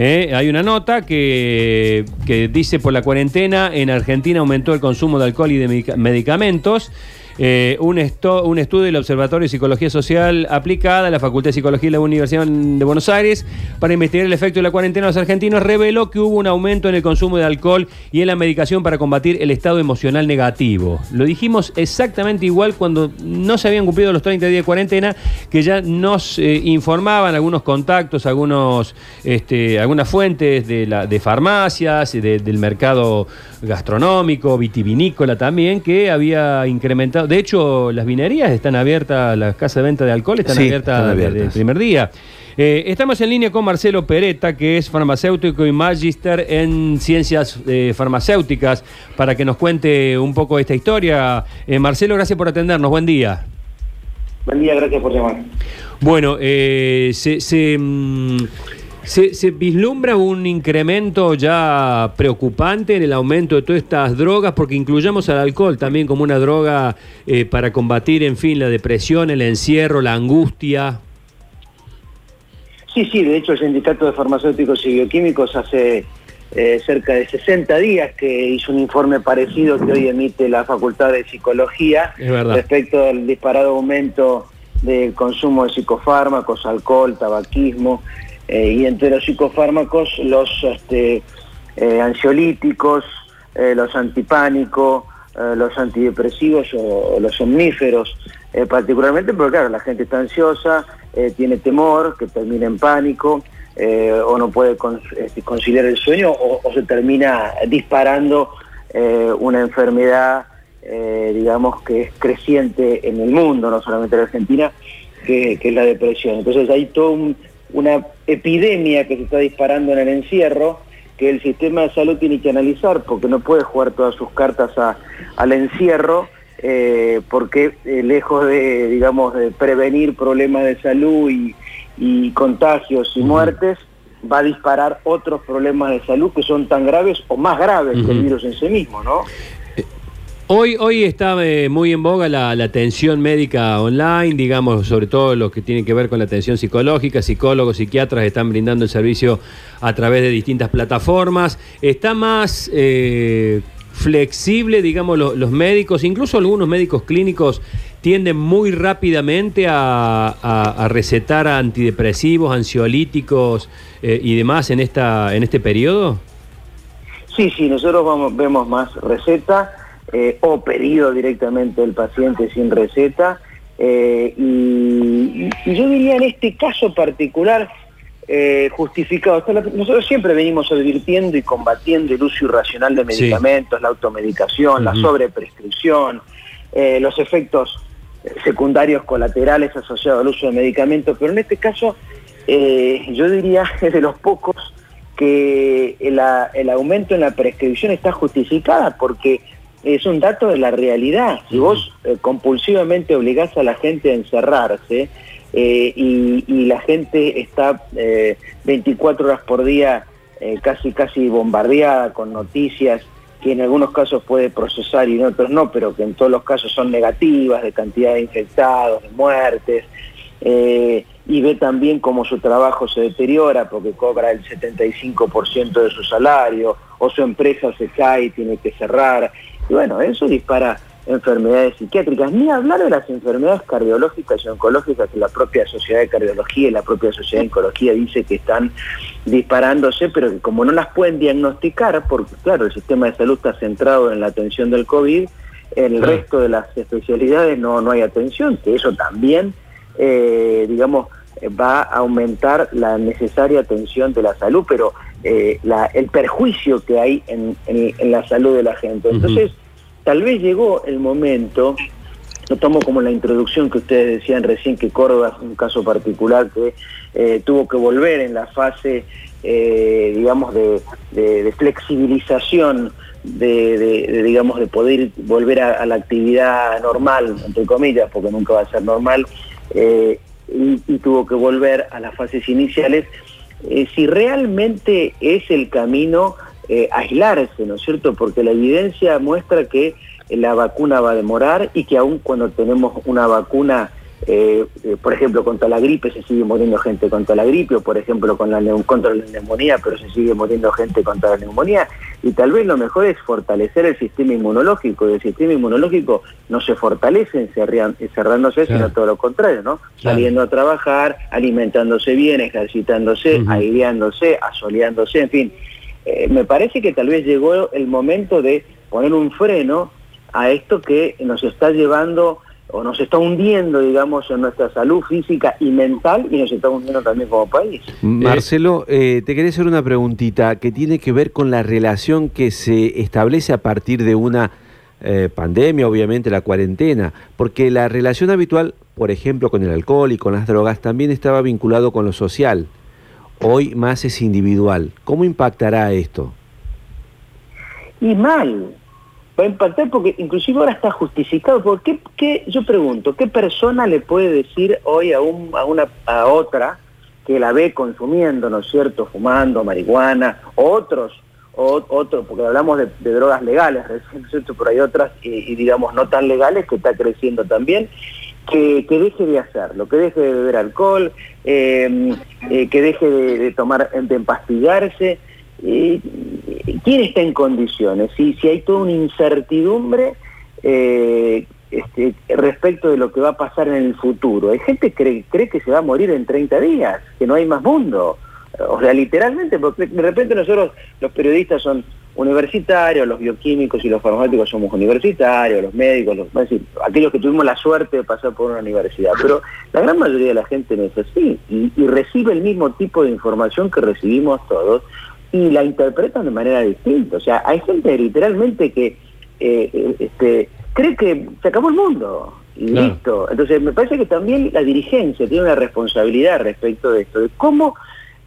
Eh, hay una nota que, que dice por la cuarentena en Argentina aumentó el consumo de alcohol y de medica- medicamentos. Eh, un, estudio del Observatorio de Psicología Social aplicada de la Facultad de Psicología de la Universidad de Buenos Aires para investigar el efecto de la cuarentena en los argentinos reveló que hubo un aumento en el consumo de alcohol y en la medicación para combatir el estado emocional negativo. Lo dijimos exactamente igual cuando no se habían cumplido los 30 días de cuarentena, que ya nos eh, informaban algunos contactos, algunos, este, algunas fuentes de, la, de farmacias, de- del mercado gastronómico, vitivinícola también, que había incrementado. De hecho, las vinerías están abiertas, las casas de venta de alcohol están Sí, abiertas están abiertas. el primer día. Eh, estamos en línea con Marcelo Peretta, que es farmacéutico y magíster en ciencias eh, farmacéuticas, para que nos cuente un poco esta historia. Eh, Marcelo, gracias por atendernos. Buen día. Buen día, gracias por llamar. Bueno, eh, se, se, mm, se- se vislumbra un incremento ya preocupante en el aumento de todas estas drogas, porque incluyamos al alcohol también como una droga eh, para combatir, en fin, la depresión, el encierro, la angustia. Sí, sí, de hecho el Sindicato de Farmacéuticos y Bioquímicos hace eh, cerca de 60 días que hizo un informe parecido que hoy emite la Facultad de Psicología respecto al disparado aumento del consumo de psicofármacos, alcohol, tabaquismo eh, y entre los psicofármacos los este, eh, ansiolíticos, eh, los antipánicos, eh, los antidepresivos o, los somníferos, particularmente porque claro, la gente está ansiosa, tiene temor, que termina en pánico, o no puede este, conciliar el sueño, o, se termina disparando una enfermedad, digamos, que es creciente en el mundo, no solamente en Argentina, que, que es la depresión. Entonces hay toda un- una epidemia que se está disparando en el encierro, que el sistema de salud tiene que analizar, porque no puede jugar todas sus cartas a- al encierro, eh, porque eh, lejos de, digamos, de prevenir problemas de salud y, y contagios y muertes, va a disparar otros problemas de salud que son tan graves o más graves que el virus en sí mismo, ¿no? Hoy, hoy está eh, muy en boga la, atención médica online, digamos, sobre todo lo que tiene que ver con la atención psicológica. Psicólogos, psiquiatras están brindando el servicio a través de distintas plataformas. Está más eh, flexible, digamos, lo- los médicos, incluso algunos médicos clínicos tienden muy rápidamente a, a- a recetar antidepresivos, ansiolíticos eh, y demás en, esta, en este periodo. Sí, sí, nosotros vamos, vemos más receta eh, o pedido directamente del paciente sin receta. eh, y, y yo diría en este caso particular eh, justificado. La- nosotros siempre venimos advirtiendo y combatiendo el uso irracional de Sí. medicamentos, la automedicación, la Ujú. sobreprescripción, eh, los efectos secundarios colaterales asociados al uso de medicamentos, pero en este caso yo diría es de los pocos que el aumento en la prescripción está justificada porque es un dato de la realidad. Si vos eh, compulsivamente obligás a la gente a encerrarse eh, y, y la gente está eh, 24 horas por día eh, casi casi bombardeada con noticias que en algunos casos puede procesar y en otros no, pero que en todos los casos son negativas, de cantidad de infectados, de muertes, eh, y ve también cómo su trabajo se deteriora porque cobra el 75% de su salario, o su empresa se cae y tiene que cerrar. Y bueno, eso dispara enfermedades psiquiátricas, ni hablar de las enfermedades cardiológicas y oncológicas que la propia Sociedad de Cardiología y la propia Sociedad de Oncología dice que están disparándose, pero que como no las pueden diagnosticar, porque claro, el sistema de salud está centrado en la atención del COVID, en el resto de las especialidades no, no hay atención, que eso también, eh, digamos, va a aumentar la necesaria atención de la salud, pero eh, la- el perjuicio que hay en, en- en la salud de la gente. Entonces, tal vez llegó el momento, lo tomo como la introducción que ustedes decían recién, que Córdoba es un caso particular que eh, tuvo que volver en la fase, eh, digamos, de, flexibilización, de, digamos, de poder volver a, la actividad normal, entre comillas, porque nunca va a ser normal, eh, y, tuvo que volver a las fases iniciales. Si realmente es el camino eh, aislarse, ¿no es cierto? Porque la evidencia muestra que la vacuna va a demorar y que aun cuando tenemos una vacuna eh, eh, por ejemplo, contra la gripe se sigue muriendo gente contra la gripe, o por ejemplo con la contra la neumonía, pero se sigue muriendo gente contra la neumonía. Y tal vez lo mejor es fortalecer el sistema inmunológico, y el sistema inmunológico no se fortalece encerrándose, sino todo lo contrario, ¿no? Saliendo a trabajar, alimentándose bien, ejercitándose, aireándose, asoleándose, en fin. Eh, me parece que tal vez llegó el momento de poner un freno a esto que nos está llevando o nos está hundiendo, digamos, en nuestra salud física y mental y nos está hundiendo también como país. Marcelo, eh, te quería hacer una preguntita que tiene que ver con la relación que se establece a partir de una eh, pandemia, obviamente la cuarentena, porque la relación habitual, por ejemplo, con el alcohol y con las drogas, también estaba vinculado con lo social. Hoy más es individual. ¿Cómo impactará esto? Y mal, va a impactar porque inclusive ahora está justificado. Porque qué, yo pregunto, ¿qué persona le puede decir hoy a, un, a, una, a otra que la ve consumiendo, ¿no es cierto?, fumando marihuana, otros, o, otros, porque hablamos de, drogas legales, ¿no es cierto?, pero hay otras, y, digamos, no tan legales que está creciendo también, que, deje de hacerlo, que deje de beber alcohol, eh, eh, que deje de, de tomar, de empastillarse, ¿quién está en condiciones? Si, si hay toda una incertidumbre eh, este, respecto de lo que va a pasar en el futuro. Hay gente que cree, que se va a morir en 30 días, que no hay más mundo. O sea, literalmente, porque de repente nosotros, los periodistas son universitarios, los bioquímicos y los farmacéuticos somos universitarios, los médicos, los, decir, aquellos que tuvimos la suerte de pasar por una universidad. Pero la gran mayoría de la gente no es así y recibe el mismo tipo de información que recibimos todos y la interpretan de manera distinta. O sea, hay gente literalmente que eh, eh, este, cree que se acabó el mundo y listo. Entonces, me parece que también la dirigencia tiene una responsabilidad respecto de esto, de cómo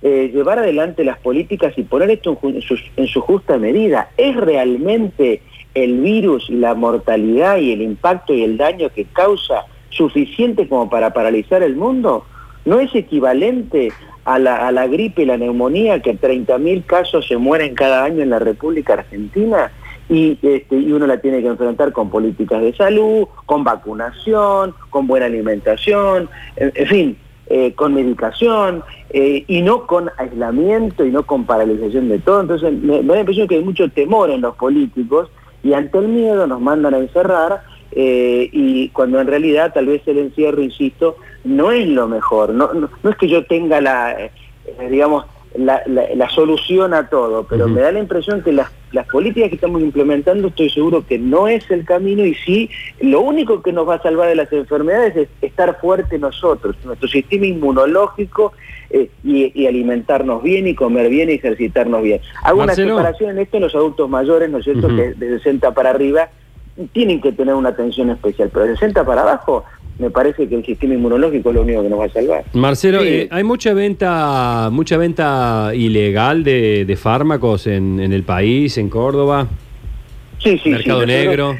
eh, llevar adelante las políticas y poner esto en su, justa medida. ¿Es realmente el virus la mortalidad y el impacto y el daño que causa suficiente como para paralizar el mundo? ¿No es equivalente a la, gripe y la neumonía, que 30.000 casos se mueren cada año en la República Argentina, y, este, y uno la tiene que enfrentar con políticas de salud, con vacunación, con buena alimentación, en, fin, eh, con medicación, eh, y no con aislamiento y no con paralización de todo. Entonces me, me da la impresión que hay mucho temor en los políticos y ante el miedo nos mandan a encerrar eh, y cuando en realidad tal vez el encierro, insisto, no es lo mejor, no, no, es que yo tenga la, digamos, la, la, solución a todo, pero me da la impresión que las, las políticas que estamos implementando estoy seguro que no es el camino y sí, lo único que nos va a salvar de las enfermedades es estar fuerte nosotros, nuestro sistema inmunológico eh, y, alimentarnos bien y comer bien y ejercitarnos bien. Hago una separación en esto en los adultos mayores, ¿no es cierto?, que de 60 para arriba tienen que tener una atención especial, pero de 60 para abajo me parece que el sistema inmunológico es lo único que nos va a salvar. Marcelo, eh, hay mucha venta, mucha venta ilegal de, fármacos en, el país, en Córdoba. Sí, sí, Mercado negro.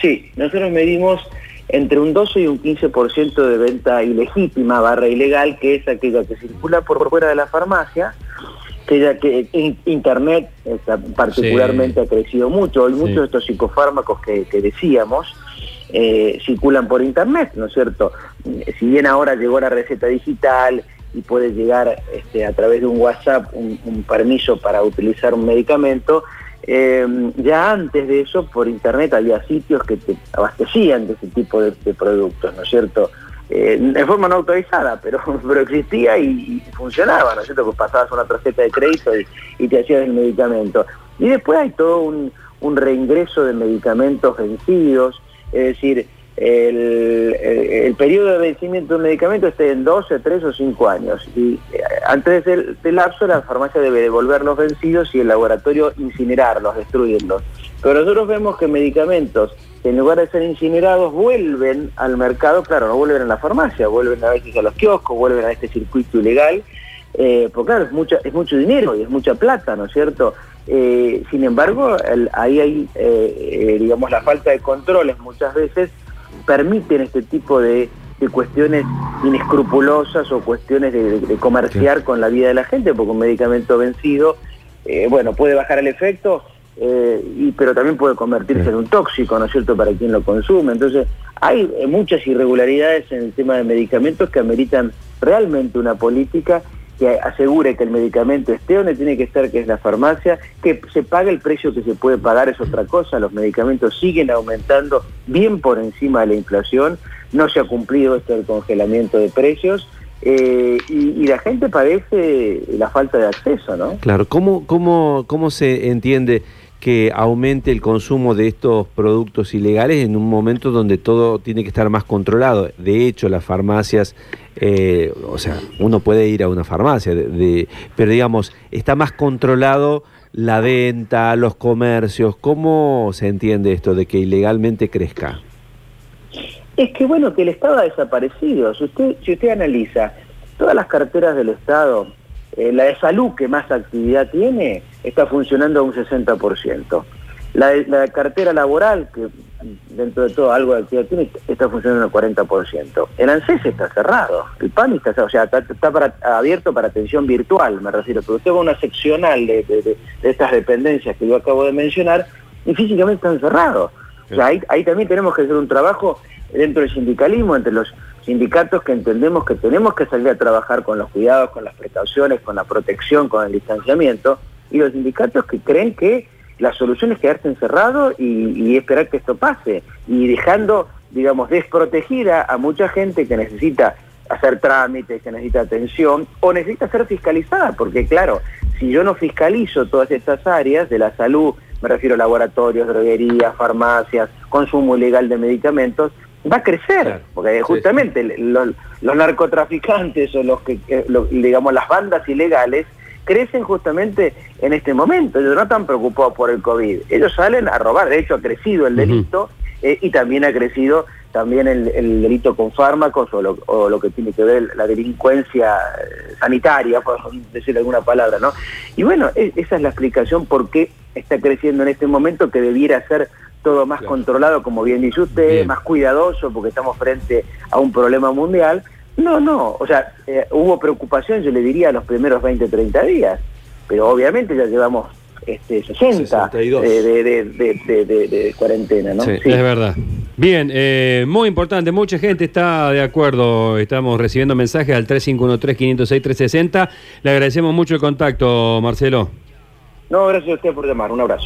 Sí, nosotros medimos entre un 12 y un 15% de venta ilegítima barra ilegal, que es aquella que circula por fuera de la farmacia que ya que Internet particularmente ha crecido mucho. Hay muchos de estos psicofármacos que, decíamos eh, circulan por Internet, ¿no es cierto? Si bien ahora llegó la receta digital y puede llegar este, a través de un WhatsApp un, permiso para utilizar un medicamento, eh, ya antes de eso por Internet había sitios que te abastecían de ese tipo de productos, ¿no es cierto? eh, en forma no autorizada, pero, existía y, funcionaba, ¿no es cierto? Pues pasabas una tarjeta de crédito y, te hacías el medicamento. Y después hay todo un, reingreso de medicamentos vencidos, es decir, el, periodo de vencimiento de un medicamento esté en 12, 3 o 5 años. Y eh, antes del, del lapso la farmacia debe devolver los vencidos y el laboratorio incinerarlos, destruirlos. Pero nosotros vemos que medicamentos en lugar de ser incinerados vuelven al mercado, claro, no vuelven a la farmacia, vuelven a veces a los kioscos, vuelven a este circuito ilegal, eh, porque claro, es mucho, es mucho dinero y es mucha plata, ¿no es cierto? Eh, sin embargo, ahí hay, eh, digamos, la falta de controles muchas veces permiten este tipo de, cuestiones inescrupulosas o cuestiones de, comerciar con la vida de la gente, porque un medicamento vencido, bueno, puede bajar el efecto, eh, y, pero también puede convertirse en un tóxico, ¿no es cierto?, para quien lo consume. Entonces, hay eh, muchas irregularidades en el tema de medicamentos que ameritan realmente una política que asegure que el medicamento esté donde tiene que estar, que es la farmacia, que se pague el precio que se puede pagar, es otra cosa, los medicamentos siguen aumentando bien por encima de la inflación, no se ha cumplido esto del congelamiento de precios, eh, y, la gente padece la falta de acceso, ¿no? Claro, ¿cómo, cómo, cómo se entiende que aumente el consumo de estos productos ilegales en un momento donde todo tiene que estar más controlado? De hecho, las farmacias, eh, o sea, uno puede ir a una farmacia, pero digamos, está más controlado la venta, los comercios. ¿Cómo se entiende esto de que ilegalmente crezca? Es que bueno, que el Estado ha desaparecido. Si usted, si usted analiza todas las carteras del Estado, eh, la de salud que más actividad tiene, está funcionando a un 60%. La, la cartera laboral, que dentro de todo algo de actividad tiene, está funcionando al 40%. El ANSES está cerrado, el PAMI está cerrado, o sea, está, abierto para atención virtual, me refiero, pero usted va a una seccional de, de, estas dependencias que yo acabo de mencionar y físicamente están cerrados. O sea, ahí, ahí también tenemos que hacer un trabajo dentro del sindicalismo, entre los sindicatos que entendemos que tenemos que salir a trabajar con los cuidados, con las precauciones, con la protección, con el distanciamiento, y los sindicatos que creen que la solución es quedarse encerrado y, esperar que esto pase, y dejando, digamos, desprotegida a mucha gente que necesita hacer trámites, que necesita atención, o necesita ser fiscalizada, porque claro, si yo no fiscalizo todas estas áreas de la salud, me refiero a laboratorios, droguerías, farmacias, consumo ilegal de medicamentos, va a crecer, porque justamente los, narcotraficantes o los que, eh, digamos, las bandas ilegales crecen justamente en este momento. Ellos no están preocupados por el COVID. Ellos salen a robar. De hecho, ha crecido el delito eh, y también ha crecido también el, delito con fármacos o lo, que tiene que ver la delincuencia eh, sanitaria, por decir alguna palabra, ¿no? Y bueno, e, esa es la explicación por qué está creciendo en este momento que debiera ser todo más controlado, como bien dice usted, más cuidadoso, porque estamos frente a un problema mundial. No, no, o sea, eh, hubo preocupación, yo le diría, los primeros 20, 30 días, pero obviamente ya llevamos este, 60 de, cuarentena, ¿no? Sí, es verdad. Bien, eh, muy importante, mucha gente está de acuerdo, estamos recibiendo mensajes al 3513-506-360. Le agradecemos mucho el contacto, Marcelo. No, gracias a usted por llamar, un abrazo.